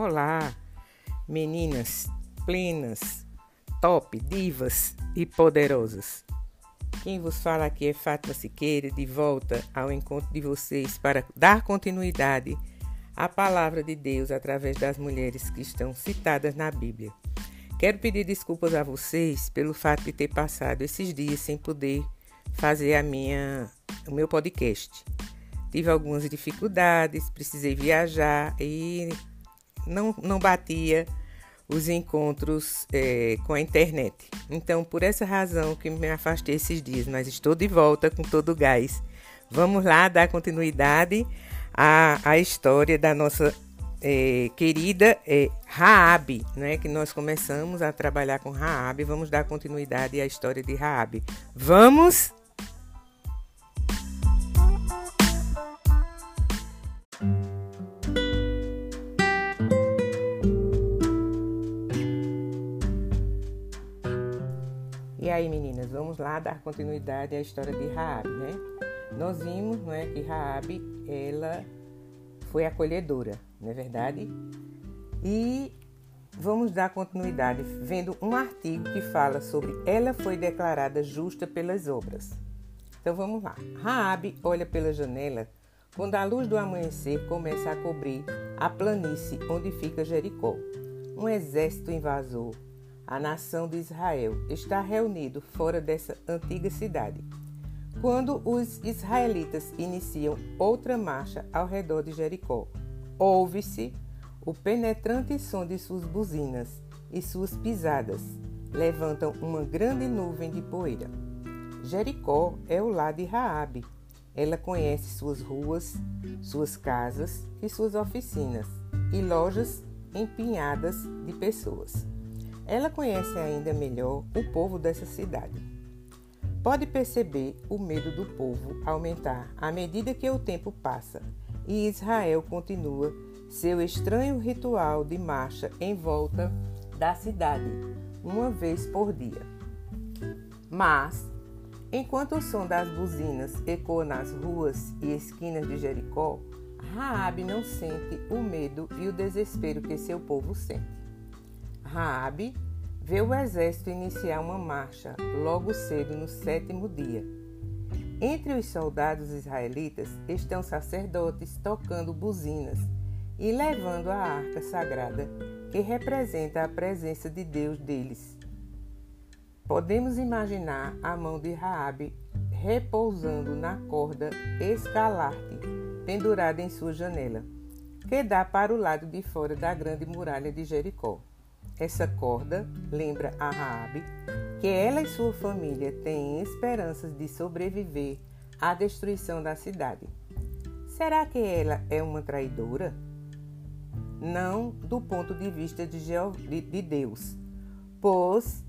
Olá, meninas plenas, top, divas e poderosas. Quem vos fala aqui é Fátima Siqueira, de volta ao encontro de vocês para dar continuidade à palavra de Deus através das mulheres que estão citadas na Bíblia. Quero pedir desculpas a vocês pelo fato de ter passado esses dias sem poder fazer a minha, o meu podcast. Tive algumas dificuldades, precisei viajar e não, não batia os encontros é, com a internet. Então, por essa razão que me afastei esses dias, mas estou de volta com todo o gás. Vamos lá dar continuidade à, à história da nossa é, querida é, Raab, né? Que nós começamos a trabalhar com Raab. Vamos dar continuidade à história de Raab. Vamos! Aí, meninas, vamos lá dar continuidade à história de Raabe, né? Nós vimos, não é, que Raabe, ela foi acolhedora, não é verdade? E vamos dar continuidade vendo um artigo que fala sobre ela foi declarada justa pelas obras. Então vamos lá. Raabe olha pela janela quando a luz do amanhecer começa a cobrir a planície onde fica Jericó. Um exército invasor a nação de Israel está reunido fora dessa antiga cidade. Quando os israelitas iniciam outra marcha ao redor de Jericó, ouve-se o penetrante som de suas buzinas e suas pisadas levantam uma grande nuvem de poeira. Jericó é o lar de Raabe. Ela conhece suas ruas, suas casas e suas oficinas e lojas empinhadas de pessoas. Ela conhece ainda melhor o povo dessa cidade. Pode perceber o medo do povo aumentar à medida que o tempo passa e Israel continua seu estranho ritual de marcha em volta da cidade, uma vez por dia. Mas, enquanto o som das buzinas ecoa nas ruas e esquinas de Jericó, Raabe não sente o medo e o desespero que seu povo sente. Raabe vê o exército iniciar uma marcha logo cedo no sétimo dia. Entre os soldados israelitas estão sacerdotes tocando buzinas e levando a arca sagrada que representa a presença de Deus deles. Podemos imaginar a mão de Raabe repousando na corda escalarte pendurada em sua janela, que dá para o lado de fora da grande muralha de Jericó. Essa corda lembra a Raabe que ela e sua família têm esperanças de sobreviver à destruição da cidade. Será que ela é uma traidora? Não do ponto de vista de, de Deus, pois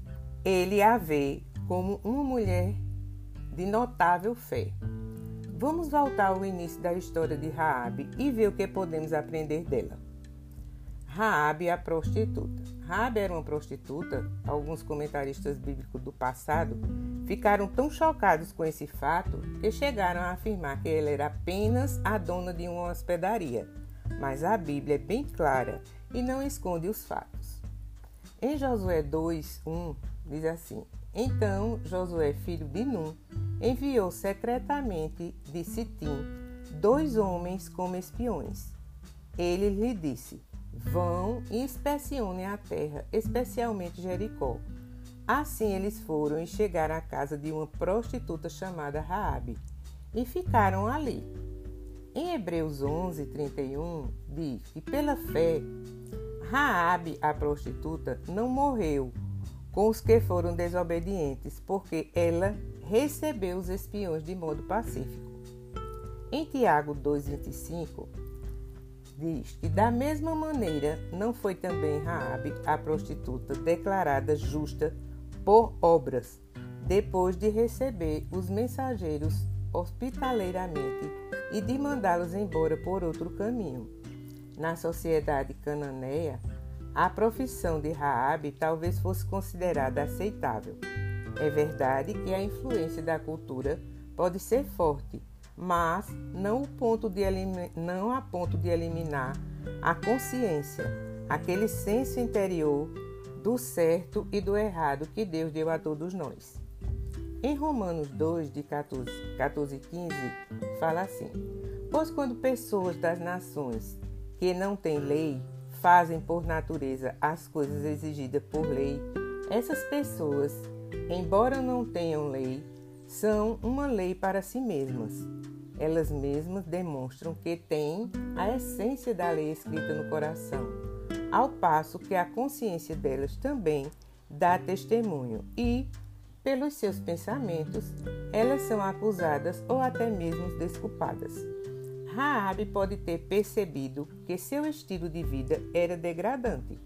ele a vê como uma mulher de notável fé. Vamos voltar ao início da história de Raabe e ver o que podemos aprender dela. Raabe a prostituta. Raabe era uma prostituta. Alguns comentaristas bíblicos do passado ficaram tão chocados com esse fato que chegaram a afirmar que ela era apenas a dona de uma hospedaria. Mas a Bíblia é bem clara e não esconde os fatos. Em Josué 2:1 diz assim: Então Josué, filho de Num, enviou secretamente de Sitim dois homens como espiões. Ele lhe disse: Vão e inspecionem a terra, especialmente Jericó. Assim eles foram e chegaram à casa de uma prostituta chamada Raabe e ficaram ali. Em Hebreus 11, 31, diz que pela fé, Raabe, a prostituta, não morreu com os que foram desobedientes, porque ela recebeu os espiões de modo pacífico. Em Tiago 2,25, diz que da mesma maneira não foi também Raabe, a prostituta, declarada justa por obras, depois de receber os mensageiros hospitaleiramente e de mandá-los embora por outro caminho. Na sociedade cananeia, a profissão de Raabe talvez fosse considerada aceitável. É verdade que a influência da cultura pode ser forte mas não, ponto de não a ponto de eliminar a consciência, aquele senso interior do certo e do errado que Deus deu a todos nós. Em Romanos 2, de 14, 14 e 15, fala assim: Pois quando pessoas das nações que não têm lei fazem por natureza as coisas exigidas por lei, essas pessoas, embora não tenham lei, são uma lei para si mesmas. Elas mesmas demonstram que têm a essência da lei escrita no coração, ao passo que a consciência delas também dá testemunho e, pelos seus pensamentos, elas são acusadas ou até mesmo desculpadas. Raabe pode ter percebido que seu estilo de vida era degradante.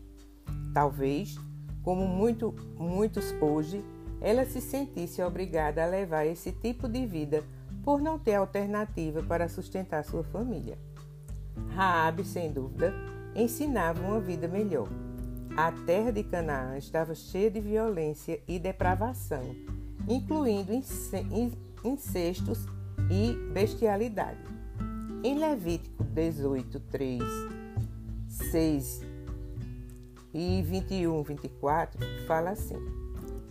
Talvez, como muito, muitos hoje, ela se sentisse obrigada a levar esse tipo de vida por não ter alternativa para sustentar sua família. Raabe, sem dúvida, ensinava uma vida melhor. A terra de Canaã estava cheia de violência e depravação, incluindo incestos e bestialidade. Em Levítico 18, 3, 6 e 21, 24, fala assim: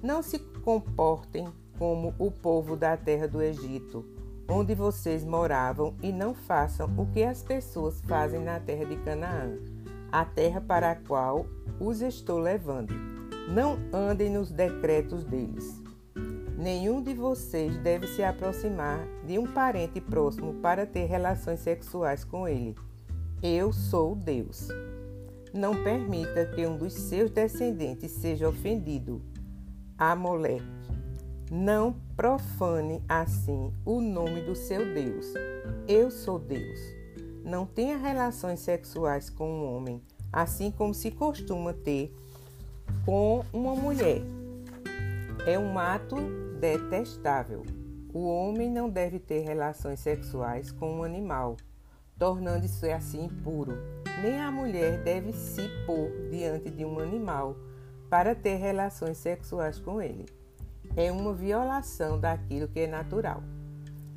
Não se comportem como o povo da terra do Egito, onde vocês moravam, e não façam o que as pessoas fazem na terra de Canaã, a terra para a qual os estou levando. Não andem nos decretos deles. Nenhum de vocês deve se aproximar de um parente próximo para ter relações sexuais com ele. Eu sou Deus. Não permita que um dos seus descendentes seja ofendido. Amolec. Não profane assim o nome do seu Deus. Eu sou Deus. Não tenha relações sexuais com um homem, assim como se costuma ter com uma mulher. É um ato detestável. O homem não deve ter relações sexuais com um animal, tornando-se assim impuro. Nem a mulher deve se pôr diante de um animal para ter relações sexuais com ele. É uma violação daquilo que é natural.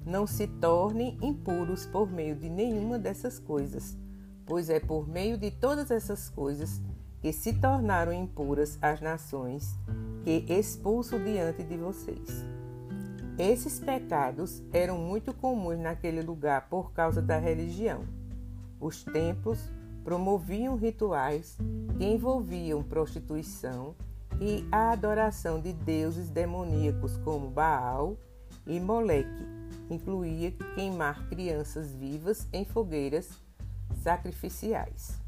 Não se tornem impuros por meio de nenhuma dessas coisas, pois é por meio de todas essas coisas que se tornaram impuras as nações que expulso diante de vocês. Esses pecados eram muito comuns naquele lugar por causa da religião. Os templos promoviam rituais que envolviam prostituição e a adoração de deuses demoníacos como Baal e Moleque. Incluía queimar crianças vivas em fogueiras sacrificiais.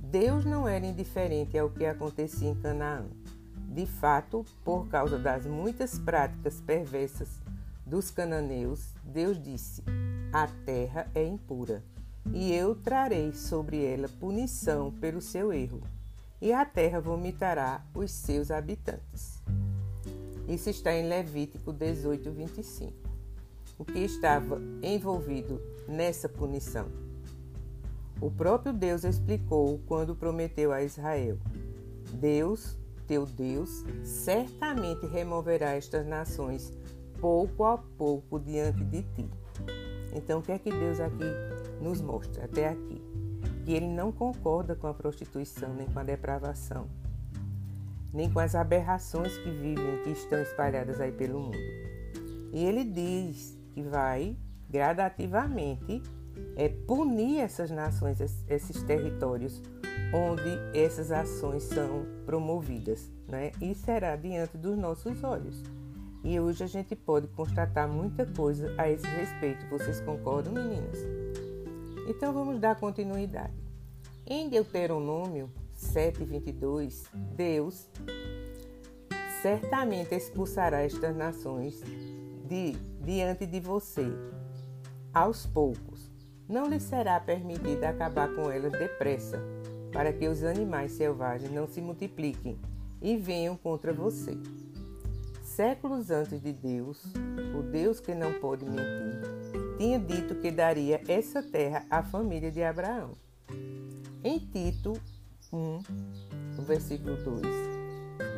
Deus não era indiferente ao que acontecia em Canaã. De fato, por causa das muitas práticas perversas dos cananeus, Deus disse: A terra é impura, e eu trarei sobre ela punição pelo seu erro, e a terra vomitará os seus habitantes. Isso está em Levítico 18, 25. O que estava envolvido nessa punição? O próprio Deus explicou quando prometeu a Israel: Deus teu Deus certamente removerá estas nações pouco a pouco diante de ti. Então, o que é que Deus aqui nos mostra até aqui? Que ele não concorda com a prostituição, nem com a depravação, nem com as aberrações que vivem, que estão espalhadas aí pelo mundo. E ele diz que vai gradativamente é, punir essas nações, esses territórios onde essas ações são promovidas, né? E será diante dos nossos olhos. E hoje a gente pode constatar muita coisa a esse respeito. Vocês concordam, meninas? Então vamos dar continuidade. Em Deuteronômio 7:22, Deus certamente expulsará estas nações de diante de você aos poucos. Não lhe será permitido acabar com elas depressa para que os animais selvagens não se multipliquem e venham contra você. Séculos antes de Deus, o Deus que não pode mentir, tinha dito que daria essa terra à família de Abraão. Em Tito 1, no versículo 2,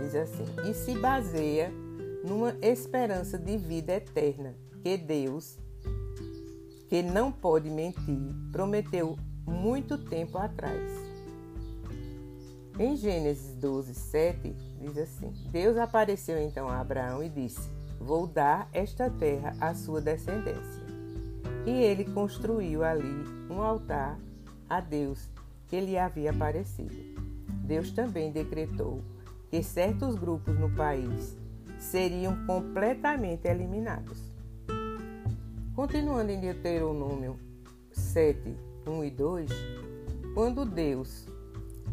diz assim: E se baseia numa esperança de vida eterna que Deus, que não pode mentir, prometeu muito tempo atrás. Em Gênesis 12, 7, diz assim: Deus apareceu então a Abraão e disse: Vou dar esta terra à sua descendência. E ele construiu ali um altar a Deus que lhe havia aparecido. Deus também decretou que certos grupos no país seriam completamente eliminados. Continuando em Deuteronômio 7, 1 e 2, quando Deus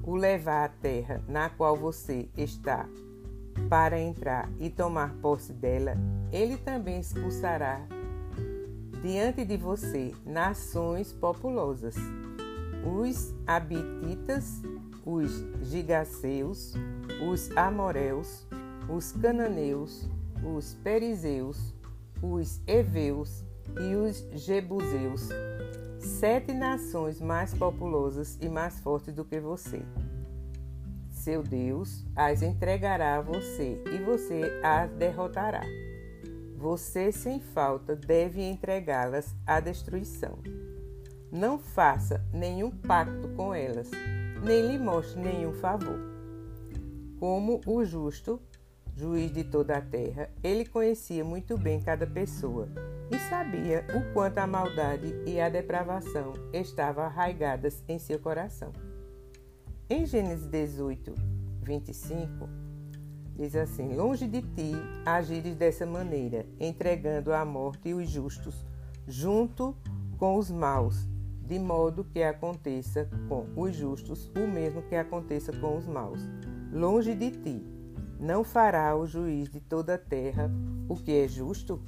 o levar à terra na qual você está para entrar e tomar posse dela, ele também expulsará diante de você nações populosas, os Abititas, os Gigaseus, os Amoreus, os Cananeus, os Perizeus, os Eveus e os Jebuseus, sete nações mais populosas e mais fortes do que você. Seu Deus as entregará a você e você as derrotará. Você, sem falta, deve entregá-las à destruição. Não faça nenhum pacto com elas, nem lhe mostre nenhum favor. Como o justo, juiz de toda a terra, ele conhecia muito bem cada pessoa e sabia o quanto a maldade e a depravação estavam arraigadas em seu coração. Em Gênesis 18, 25, diz assim: Longe de ti agires dessa maneira, entregando à morte os justos, junto com os maus, de modo que aconteça com os justos o mesmo que aconteça com os maus. Longe de ti, não fará o juiz de toda a terra o que é justo?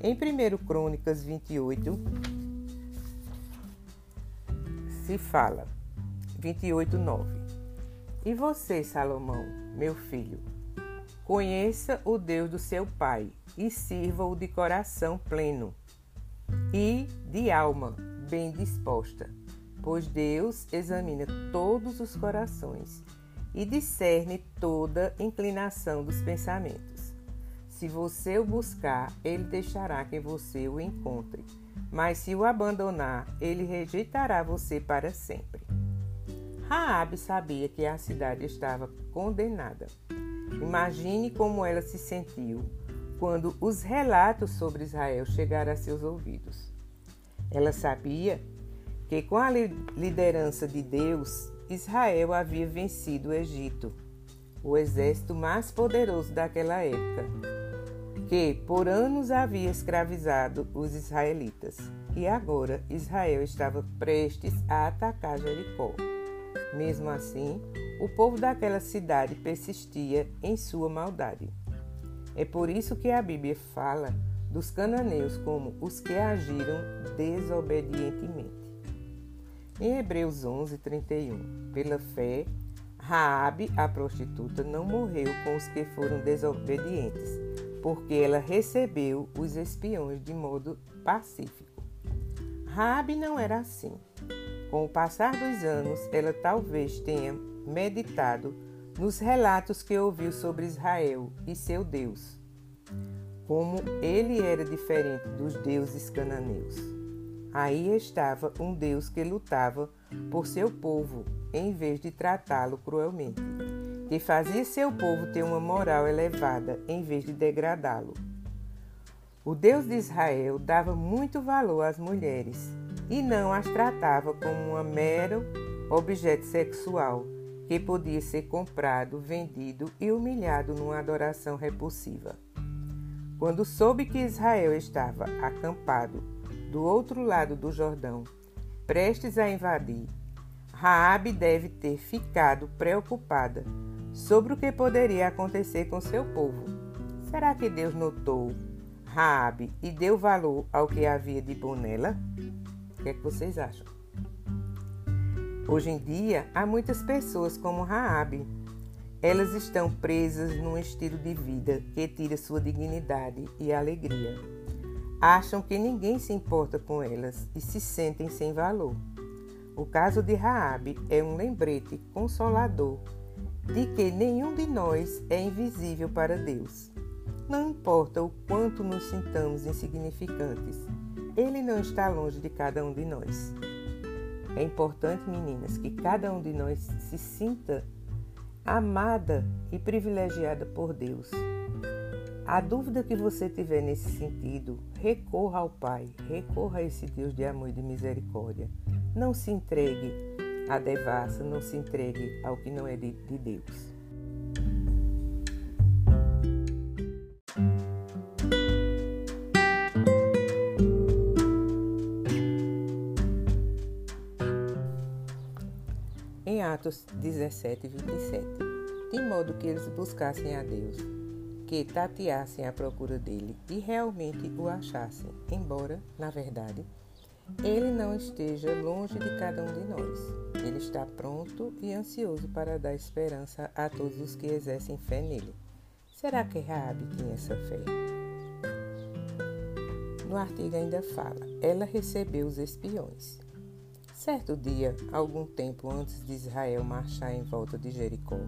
Em 1 Crônicas 28, se fala, 28, 9. E você, Salomão, meu filho, conheça o Deus do seu pai e sirva-o de coração pleno e de alma bem disposta, pois Deus examina todos os corações e discerne toda inclinação dos pensamentos. Se você o buscar, ele deixará que você o encontre. Mas se o abandonar, ele rejeitará você para sempre. Raabe sabia que a cidade estava condenada. Imagine como ela se sentiu quando os relatos sobre Israel chegaram a seus ouvidos. Ela sabia que com a liderança de Deus, Israel havia vencido o Egito, o exército mais poderoso daquela época que por anos havia escravizado os israelitas. E agora Israel estava prestes a atacar Jericó. Mesmo assim, o povo daquela cidade persistia em sua maldade. É por isso que a Bíblia fala dos cananeus como os que agiram desobedientemente. Em Hebreus 11, 31, pela fé, Raabe, a prostituta, não morreu com os que foram desobedientes, porque ela recebeu os espiões de modo pacífico. Rabi não era assim. Com o passar dos anos, ela talvez tenha meditado nos relatos que ouviu sobre Israel e seu Deus, como ele era diferente dos deuses cananeus. Aí estava um Deus que lutava por seu povo em vez de tratá-lo cruelmente que fazia seu povo ter uma moral elevada em vez de degradá-lo. O Deus de Israel dava muito valor às mulheres e não as tratava como um mero objeto sexual que podia ser comprado, vendido e humilhado numa adoração repulsiva. Quando soube que Israel estava acampado do outro lado do Jordão, prestes a invadir, Raabe deve ter ficado preocupada sobre o que poderia acontecer com seu povo. Será que Deus notou Raabe e deu valor ao que havia de bom nela? O que é que vocês acham? Hoje em dia, há muitas pessoas como Raabe. Elas estão presas num estilo de vida que tira sua dignidade e alegria. Acham que ninguém se importa com elas e se sentem sem valor. O caso de Raabe é um lembrete consolador de que nenhum de nós é invisível para Deus. Não importa o quanto nos sintamos insignificantes, Ele não está longe de cada um de nós. É importante, meninas, que cada um de nós se sinta amada e privilegiada por Deus. A dúvida que você tiver nesse sentido, recorra ao Pai, recorra a esse Deus de amor e de misericórdia. Não se entregue à devassa, não se entregue ao que não é de, de Deus. Atos 17, 27, de modo que eles buscassem a Deus, que tateassem à procura dele e realmente o achassem, embora, na verdade, ele não esteja longe de cada um de nós. Ele está pronto e ansioso para dar esperança a todos os que exercem fé nele. Será que Raabe tinha essa fé? No artigo ainda fala: ela recebeu os espiões. Certo dia, algum tempo antes de Israel marchar em volta de Jericó,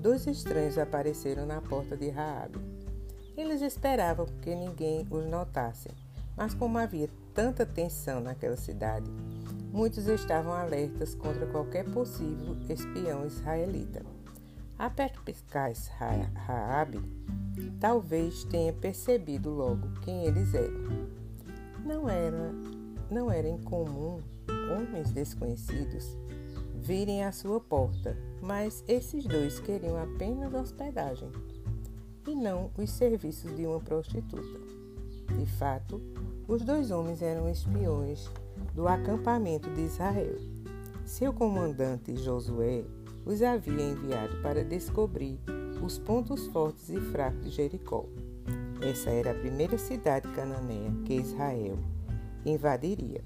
dois estranhos apareceram na porta de Raabe. Eles esperavam que ninguém os notasse, mas como havia tanta tensão naquela cidade, muitos estavam alertas contra qualquer possível espião israelita. A perspicaz Raabe talvez tenha percebido logo quem eles eram. Não era, não era incomum homens desconhecidos virem à sua porta, mas esses dois queriam apenas hospedagem e não os serviços de uma prostituta. De fato, os dois homens eram espiões do acampamento de Israel. Seu comandante Josué os havia enviado para descobrir os pontos fortes e fracos de Jericó. Essa era a primeira cidade cananeia que Israel invadiria,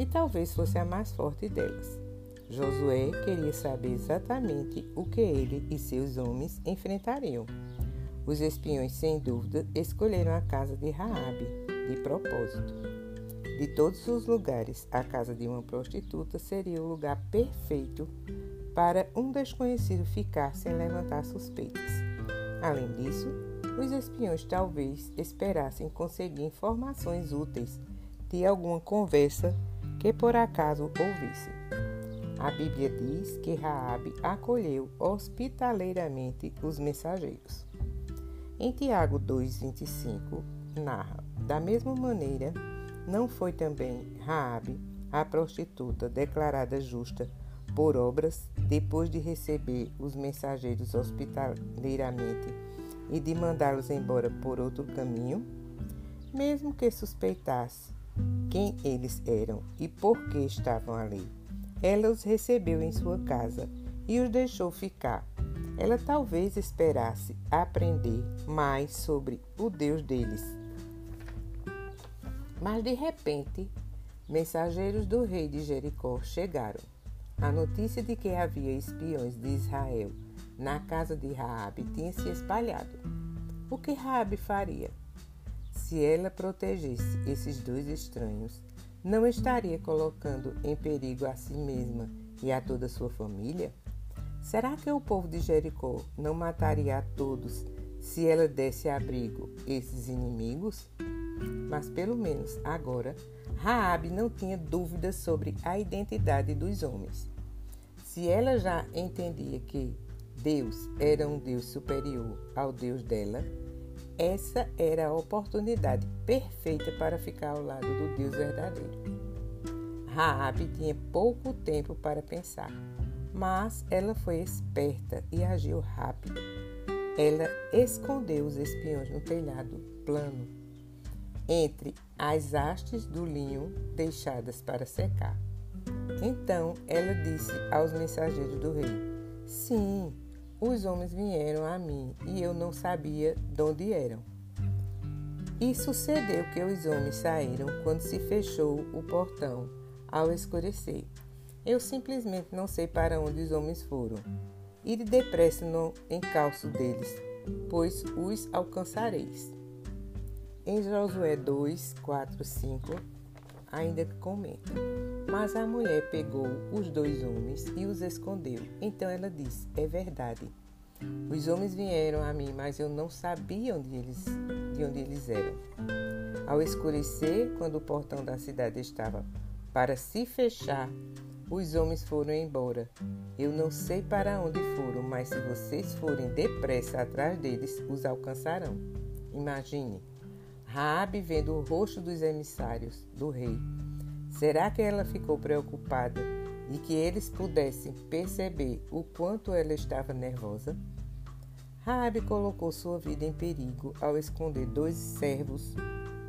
e talvez fosse a mais forte delas. Josué queria saber exatamente o que ele e seus homens enfrentariam. Os espiões, sem dúvida, escolheram a casa de Raabe, de propósito. De todos os lugares, a casa de uma prostituta seria o lugar perfeito para um desconhecido ficar sem levantar suspeitas. Além disso, os espiões talvez esperassem conseguir informações úteis de alguma conversa que por acaso ouvisse. A Bíblia diz que Raabe acolheu hospitaleiramente os mensageiros. Em Tiago 2:25 narra: da mesma maneira, não foi também Raabe, a prostituta, declarada justa por obras depois de receber os mensageiros hospitaleiramente e de mandá-los embora por outro caminho? Mesmo que suspeitasse quem eles eram e por que estavam ali, ela os recebeu em sua casa e os deixou ficar. Ela talvez esperasse aprender mais sobre o Deus deles mas de repente, mensageiros do rei de Jericó chegaram. A notícia de que havia espiões de Israel na casa de Raabe tinha se espalhado. O que Raabe faria? Se ela protegesse esses dois estranhos, não estaria colocando em perigo a si mesma e a toda a sua família? Será que o povo de Jericó não mataria a todos se ela desse abrigo esses inimigos? Mas pelo menos agora, Raabe não tinha dúvidas sobre a identidade dos homens. Se ela já entendia que Deus era um Deus superior ao Deus dela, essa era a oportunidade perfeita para ficar ao lado do Deus verdadeiro. Raabe tinha pouco tempo para pensar, mas ela foi esperta e agiu rápido. Ela escondeu os espiões no telhado plano entre as hastes do linho deixadas para secar. Então ela disse aos mensageiros do rei: Sim, os homens vieram a mim e eu não sabia de onde eram. E sucedeu que os homens saíram quando se fechou o portão ao escurecer. Eu simplesmente não sei para onde os homens foram. Ide depressa no encalço deles, pois os alcançareis. Em Josué 2, 4, 5, ainda comenta: Mas a mulher pegou os dois homens e os escondeu. Então ela disse: É verdade. Os homens vieram a mim, mas eu não sabia onde eles, de onde eles eram. Ao escurecer, quando o portão da cidade estava para se fechar, os homens foram embora. Eu não sei para onde foram, mas se vocês forem depressa atrás deles, os alcançarão. Imagine, Raabe vendo o rosto dos emissários do rei. Será que ela ficou preocupada de que eles pudessem perceber o quanto ela estava nervosa? Raabe colocou sua vida em perigo ao esconder dois servos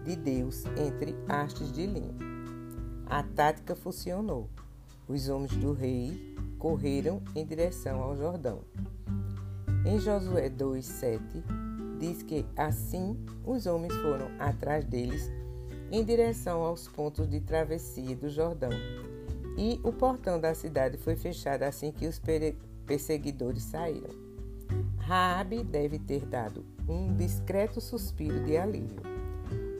de Deus entre hastes de linho. A tática funcionou. Os homens do rei correram em direção ao Jordão. Em Josué 2:7 diz que assim os homens foram atrás deles em direção aos pontos de travessia do Jordão. E o portão da cidade foi fechado assim que os perseguidores saíram. Raabe deve ter dado um discreto suspiro de alívio.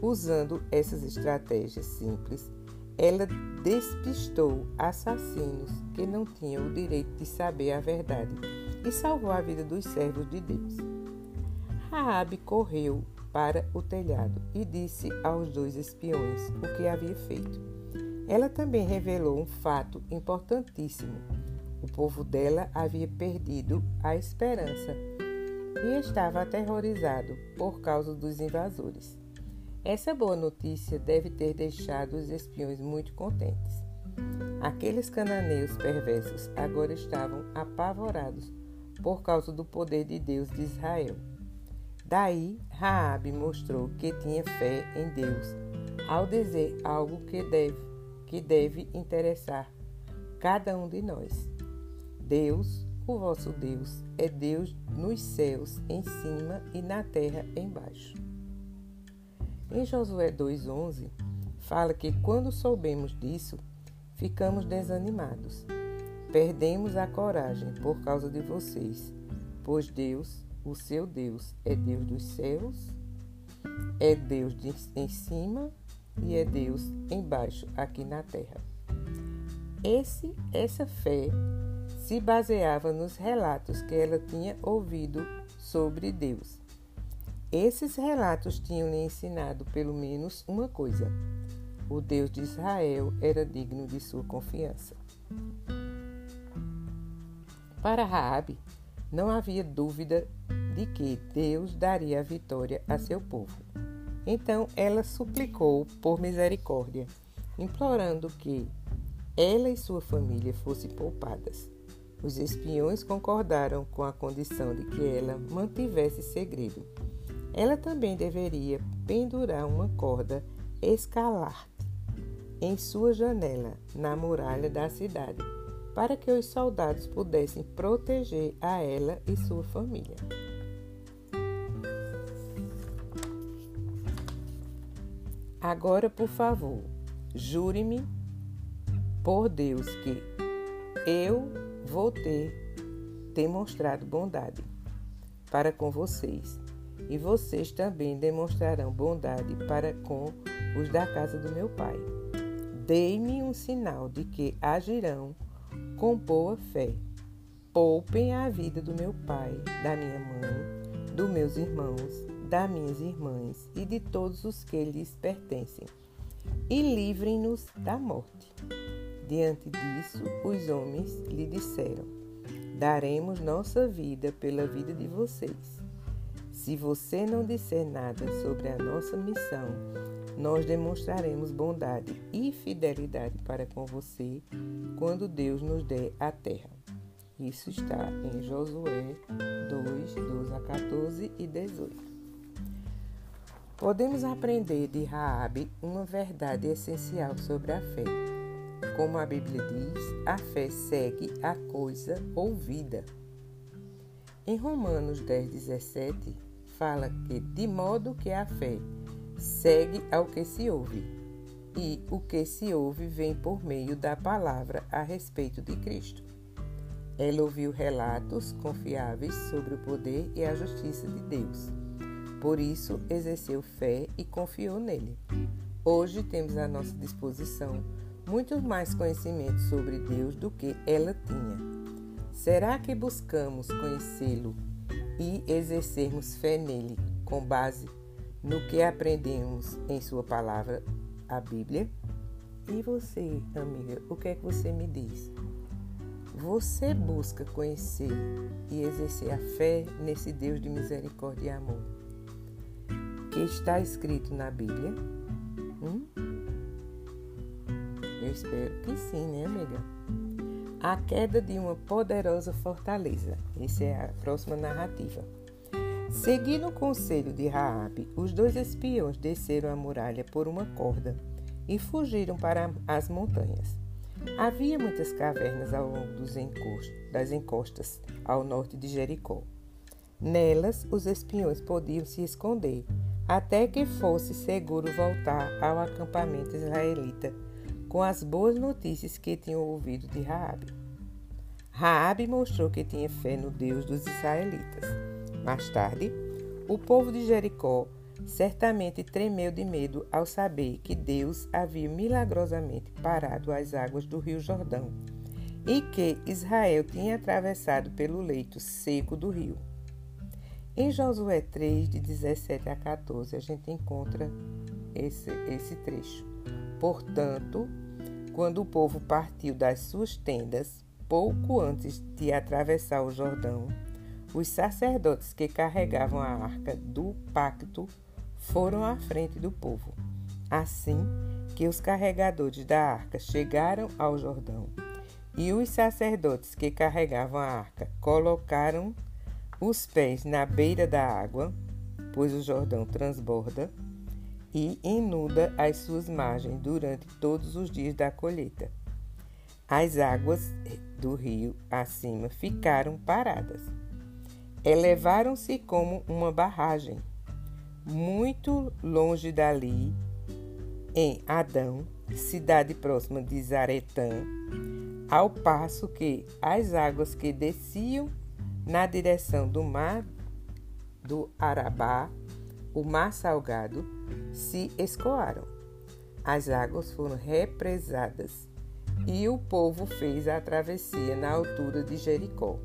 Usando essas estratégias simples, ela despistou assassinos que não tinham o direito de saber a verdade e salvou a vida dos servos de Deus. Raabe correu para o telhado e disse aos dois espiões o que havia feito. Ela também revelou um fato importantíssimo. O povo dela havia perdido a esperança e estava aterrorizado por causa dos invasores. Essa boa notícia deve ter deixado os espiões muito contentes. Aqueles cananeus perversos agora estavam apavorados por causa do poder de Deus de Israel. Daí, Raabe mostrou que tinha fé em Deus ao dizer algo que deve, que deve interessar cada um de nós. Deus, o vosso Deus, é Deus nos céus em cima e na terra embaixo. Em Josué 2,11, fala que quando soubemos disso, ficamos desanimados. Perdemos a coragem por causa de vocês, pois Deus o seu Deus é Deus dos céus, é Deus de, em cima e é Deus embaixo, aqui na terra. Esse, essa fé se baseava nos relatos que ela tinha ouvido sobre Deus. Esses relatos tinham lhe ensinado pelo menos uma coisa: o Deus de Israel era digno de sua confiança. Para Raabe, não havia dúvida de que Deus daria a vitória a seu povo. Então ela suplicou por misericórdia, implorando que ela e sua família fossem poupadas. Os espiões concordaram com a condição de que ela mantivesse segredo. Ela também deveria pendurar uma corda escalarte em sua janela na muralha da cidade para que os soldados pudessem proteger a ela e sua família. Agora, por favor, jure-me por Deus que eu vou ter demonstrado bondade para com vocês e vocês também demonstrarão bondade para com os da casa do meu pai. Dei-me um sinal de que agirão com boa fé. Poupem a vida do meu pai, da minha mãe, dos meus irmãos, das minhas irmãs e de todos os que lhes pertencem, e livrem-nos da morte. Diante disso, os homens lhe disseram: Daremos nossa vida pela vida de vocês. Se você não disser nada sobre a nossa missão, nós demonstraremos bondade e fidelidade para com você quando Deus nos der a terra. Isso está em Josué 2, 12 a 14 e 18. Podemos aprender de Raabe uma verdade essencial sobre a fé. Como a Bíblia diz, a fé segue a coisa ouvida. Em Romanos 10, 17, fala que de modo que a fé segue ao que se ouve, e o que se ouve vem por meio da palavra a respeito de Cristo. Ela ouviu relatos confiáveis sobre o poder e a justiça de Deus. Por isso, exerceu fé e confiou nele. Hoje temos à nossa disposição muito mais conhecimento sobre Deus do que ela tinha. Será que buscamos conhecê-lo e exercermos fé nele com base no que aprendemos em Sua palavra, a Bíblia. E você, amiga, o que é que você me diz? Você busca conhecer e exercer a fé nesse Deus de misericórdia e amor que está escrito na Bíblia? Hum? Eu espero que sim, né, amiga? A queda de uma poderosa fortaleza. Essa é a próxima narrativa. Seguindo o conselho de Raabe, os dois espiões desceram a muralha por uma corda e fugiram para as montanhas. Havia muitas cavernas ao longo encostos, das encostas ao norte de Jericó. Nelas, os espiões podiam se esconder até que fosse seguro voltar ao acampamento israelita com as boas notícias que tinham ouvido de Raabe. Raabe mostrou que tinha fé no Deus dos israelitas. Mais tarde, o povo de Jericó certamente tremeu de medo ao saber que Deus havia milagrosamente parado as águas do rio Jordão e que Israel tinha atravessado pelo leito seco do rio. Em Josué 3, de 17 a 14, a gente encontra esse, esse trecho. Portanto, quando o povo partiu das suas tendas, pouco antes de atravessar o Jordão, os sacerdotes que carregavam a arca do pacto foram à frente do povo. Assim que os carregadores da arca chegaram ao Jordão, e os sacerdotes que carregavam a arca colocaram os pés na beira da água, pois o Jordão transborda e inunda as suas margens durante todos os dias da colheita. As águas do rio acima ficaram paradas. Elevaram-se como uma barragem muito longe dali, em Adão, cidade próxima de Zaretã, ao passo que as águas que desciam na direção do mar do Arabá, o mar salgado, se escoaram. As águas foram represadas e o povo fez a travessia na altura de Jericó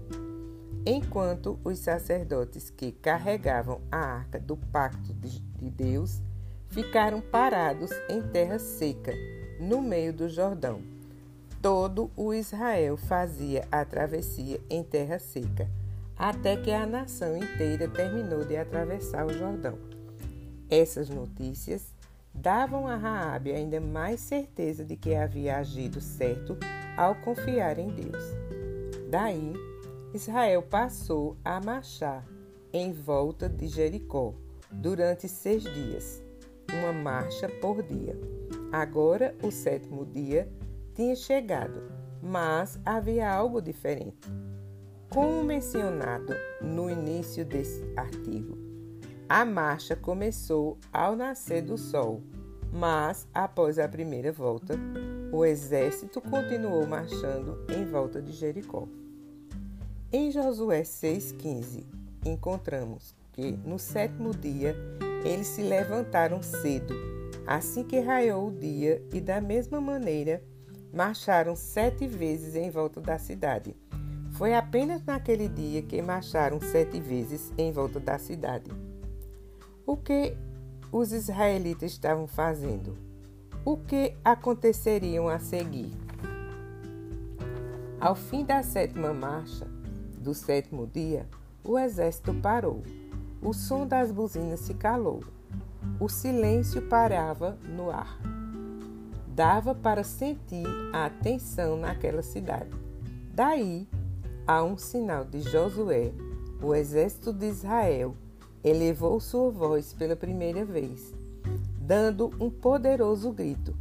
enquanto os sacerdotes que carregavam a arca do pacto de Deus ficaram parados em terra seca, no meio do Jordão. Todo o Israel fazia a travessia em terra seca, até que a nação inteira terminou de atravessar o Jordão. Essas notícias davam a Raabe ainda mais certeza de que havia agido certo ao confiar em Deus. Daí, Israel passou a marchar em volta de Jericó durante seis dias, uma marcha por dia. Agora, o sétimo dia tinha chegado, mas havia algo diferente. Como mencionado no início desse artigo, a marcha começou ao nascer do sol, mas após a primeira volta, o exército continuou marchando em volta de Jericó. Em Josué 6,15, encontramos que no sétimo dia eles se levantaram cedo, assim que raiou o dia, e da mesma maneira marcharam sete vezes em volta da cidade. Foi apenas naquele dia que marcharam sete vezes em volta da cidade. O que os israelitas estavam fazendo? O que aconteceriam a seguir? Ao fim da sétima marcha, do sétimo dia, o exército parou. O som das buzinas se calou. O silêncio parava no ar. Dava para sentir a tensão naquela cidade. Daí, a um sinal de Josué, o exército de Israel elevou sua voz pela primeira vez, dando um poderoso grito.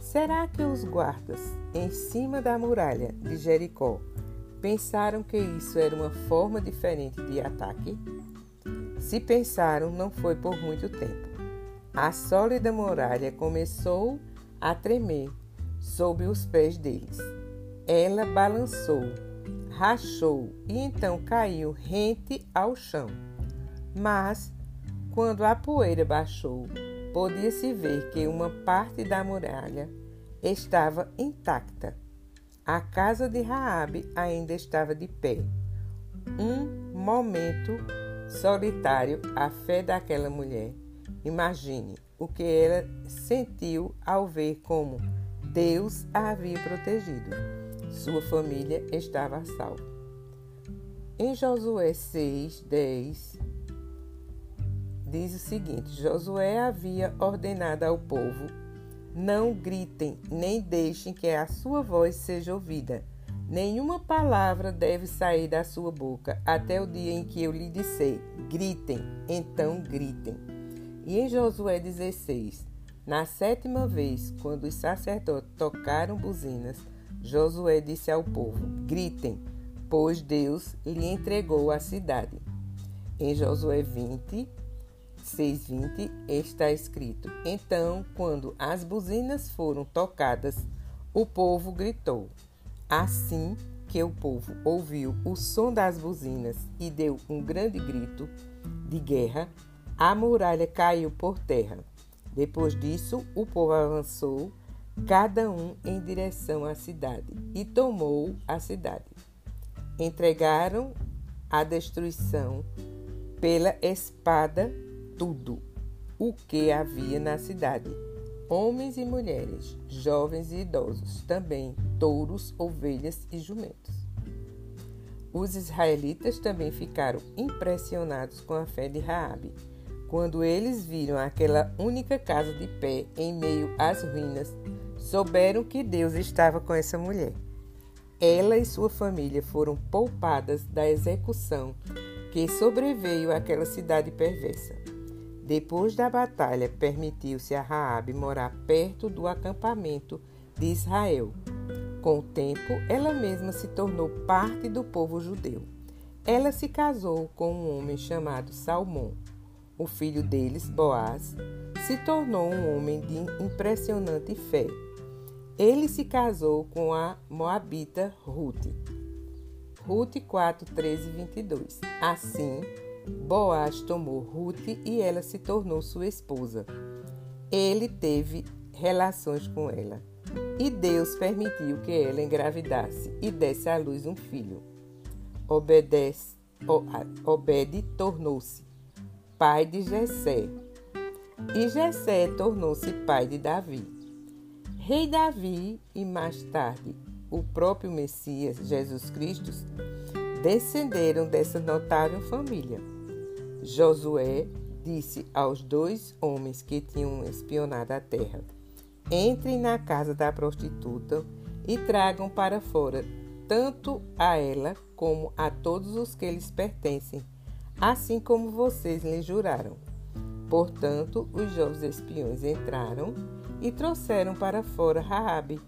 Será que os guardas em cima da muralha de Jericó Pensaram que isso era uma forma diferente de ataque? Se pensaram, não foi por muito tempo. A sólida muralha começou a tremer sob os pés deles. Ela balançou, rachou e então caiu rente ao chão. Mas, quando a poeira baixou, podia-se ver que uma parte da muralha estava intacta a casa de Raabe ainda estava de pé. Um momento solitário a fé daquela mulher. Imagine o que ela sentiu ao ver como Deus a havia protegido. Sua família estava a salvo. Em Josué 6, 10, diz o seguinte: Josué havia ordenado ao povo: Não gritem, nem deixem que a sua voz seja ouvida. Nenhuma palavra deve sair da sua boca até o dia em que eu lhe disser: gritem, então gritem. E em Josué 16, na sétima vez, quando os sacerdotes tocaram buzinas, Josué disse ao povo: gritem, pois Deus lhe entregou a cidade. Em Josué 20, 6:20 está escrito: Então, quando as buzinas foram tocadas, o povo gritou. Assim que o povo ouviu o som das buzinas e deu um grande grito de guerra, a muralha caiu por terra. Depois disso, o povo avançou, cada um em direção à cidade, e tomou a cidade. Entregaram a destruição pela espada tudo o que havia na cidade: homens e mulheres, jovens e idosos, também touros, ovelhas e jumentos. Os israelitas também ficaram impressionados com a fé de Raabe. Quando eles viram aquela única casa de pé em meio às ruínas, souberam que Deus estava com essa mulher. Ela e sua família foram poupadas da execução que sobreveio àquela cidade perversa. Depois da batalha, permitiu-se a Raabe morar perto do acampamento de Israel. Com o tempo, ela mesma se tornou parte do povo judeu. Ela se casou com um homem chamado Salmão. O filho deles, Boaz, se tornou um homem de impressionante fé. Ele se casou com a moabita Ruth. Ruth 4, 13 e 22. Assim, Boaz tomou Ruth e ela se tornou sua esposa. Ele teve relações com ela. E Deus permitiu que ela engravidasse e desse à luz um filho. Obed tornou-se pai de Jessé. E Jessé tornou-se pai de Davi. Rei Davi e mais tarde o próprio Messias, Jesus Cristo, descenderam dessa notável família. Josué disse aos dois homens que tinham espionado a terra: Entrem na casa da prostituta e tragam para fora tanto a ela como a todos os que lhes pertencem, assim como vocês lhe juraram. Portanto, os jovens espiões entraram e trouxeram para fora Raabe,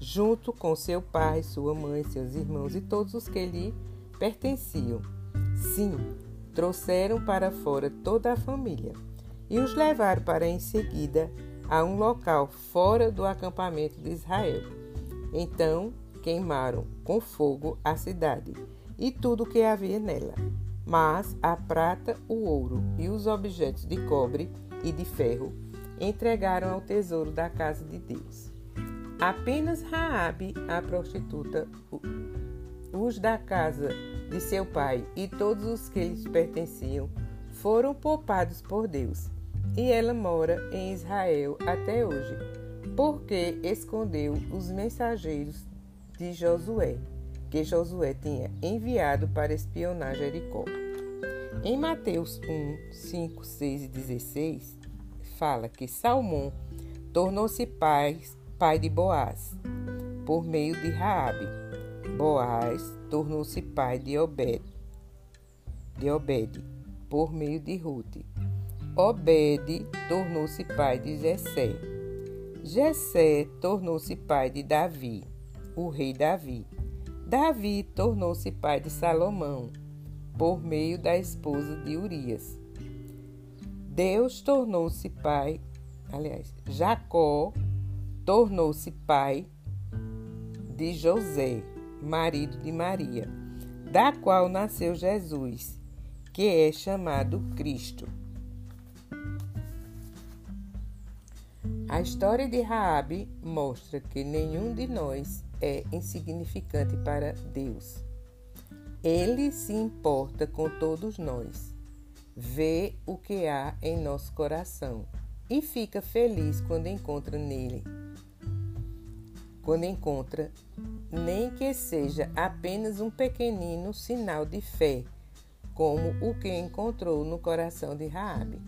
junto com seu pai, sua mãe, seus irmãos e todos os que lhe pertenciam. Sim, trouxeram para fora toda a família e os levaram para em seguida a um local fora do acampamento de Israel. Então queimaram com fogo a cidade e tudo o que havia nela. Mas a prata, o ouro e os objetos de cobre e de ferro entregaram ao tesouro da casa de Deus. Apenas Raabe, a prostituta, os da casa de seu pai e todos os que lhes pertenciam foram poupados por Deus. E ela mora em Israel até hoje, porque escondeu os mensageiros de Josué, que Josué tinha enviado para espionar Jericó. Em Mateus 1, 5, 6 e 16, fala que Salmão tornou-se pai, pai de Boaz, por meio de Raabe Boaz tornou-se pai de Obed, de Obed, por meio de Ruth. Obed tornou-se pai de Jessé. Jessé tornou-se pai de Davi, o rei Davi. Davi tornou-se pai de Salomão, por meio da esposa de Urias. Deus tornou-se pai, aliás, Jacó tornou-se pai de José, marido de Maria, da qual nasceu Jesus, que é chamado Cristo. A história de Raabe mostra que nenhum de nós é insignificante para Deus. Ele se importa com todos nós, vê o que há em nosso coração e fica feliz quando encontra nele quando encontra, nem que seja apenas um pequenino sinal de fé, como o que encontrou no coração de Raabe.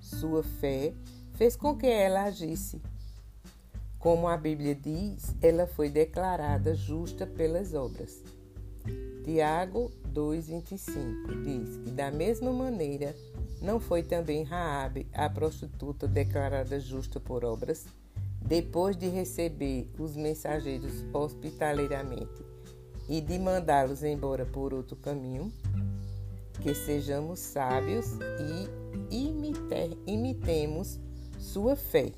Sua fé fez com que ela agisse. Como a Bíblia diz, ela foi declarada justa pelas obras. Tiago 2:25 diz que da mesma maneira não foi também Raabe a prostituta declarada justa por obras, depois de receber os mensageiros hospitaleiramente e de mandá-los embora por outro caminho, que sejamos sábios e imite, imitemos sua fé.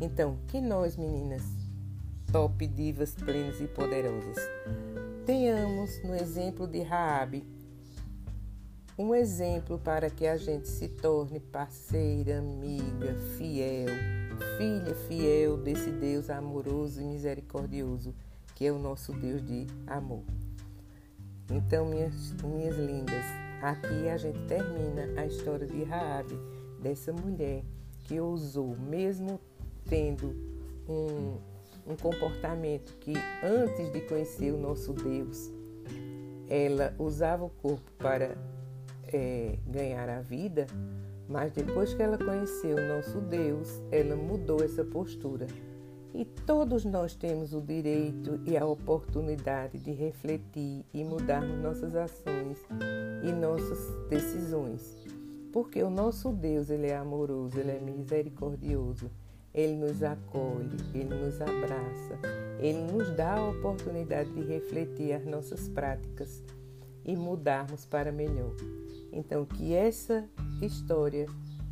Então, que nós, meninas, top divas plenas e poderosas, tenhamos no exemplo de Raabe um exemplo para que a gente se torne parceira, amiga, fiel, filha fiel desse Deus amoroso e misericordioso, que é o nosso Deus de amor. Então, minhas, minhas lindas, aqui a gente termina a história de Raabe, dessa mulher que ousou, mesmo tendo um, um comportamento que antes de conhecer o nosso Deus, ela usava o corpo para é, ganhar a vida, mas depois que ela conheceu o nosso Deus, ela mudou essa postura. E todos nós temos o direito e a oportunidade de refletir e mudarmos nossas ações e nossas decisões. Porque o nosso Deus, ele é amoroso, ele é misericordioso, ele nos acolhe, ele nos abraça, ele nos dá a oportunidade de refletir as nossas práticas e mudarmos para melhor. Então, que essa história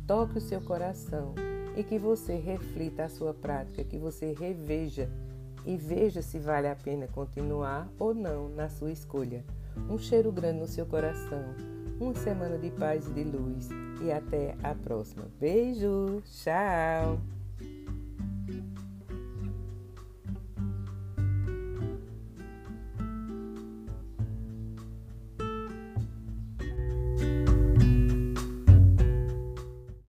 toque o seu coração e que você reflita a sua prática, que você reveja e veja se vale a pena continuar ou não na sua escolha. Um cheiro grande no seu coração, uma semana de paz e de luz e até a próxima. Beijo, tchau!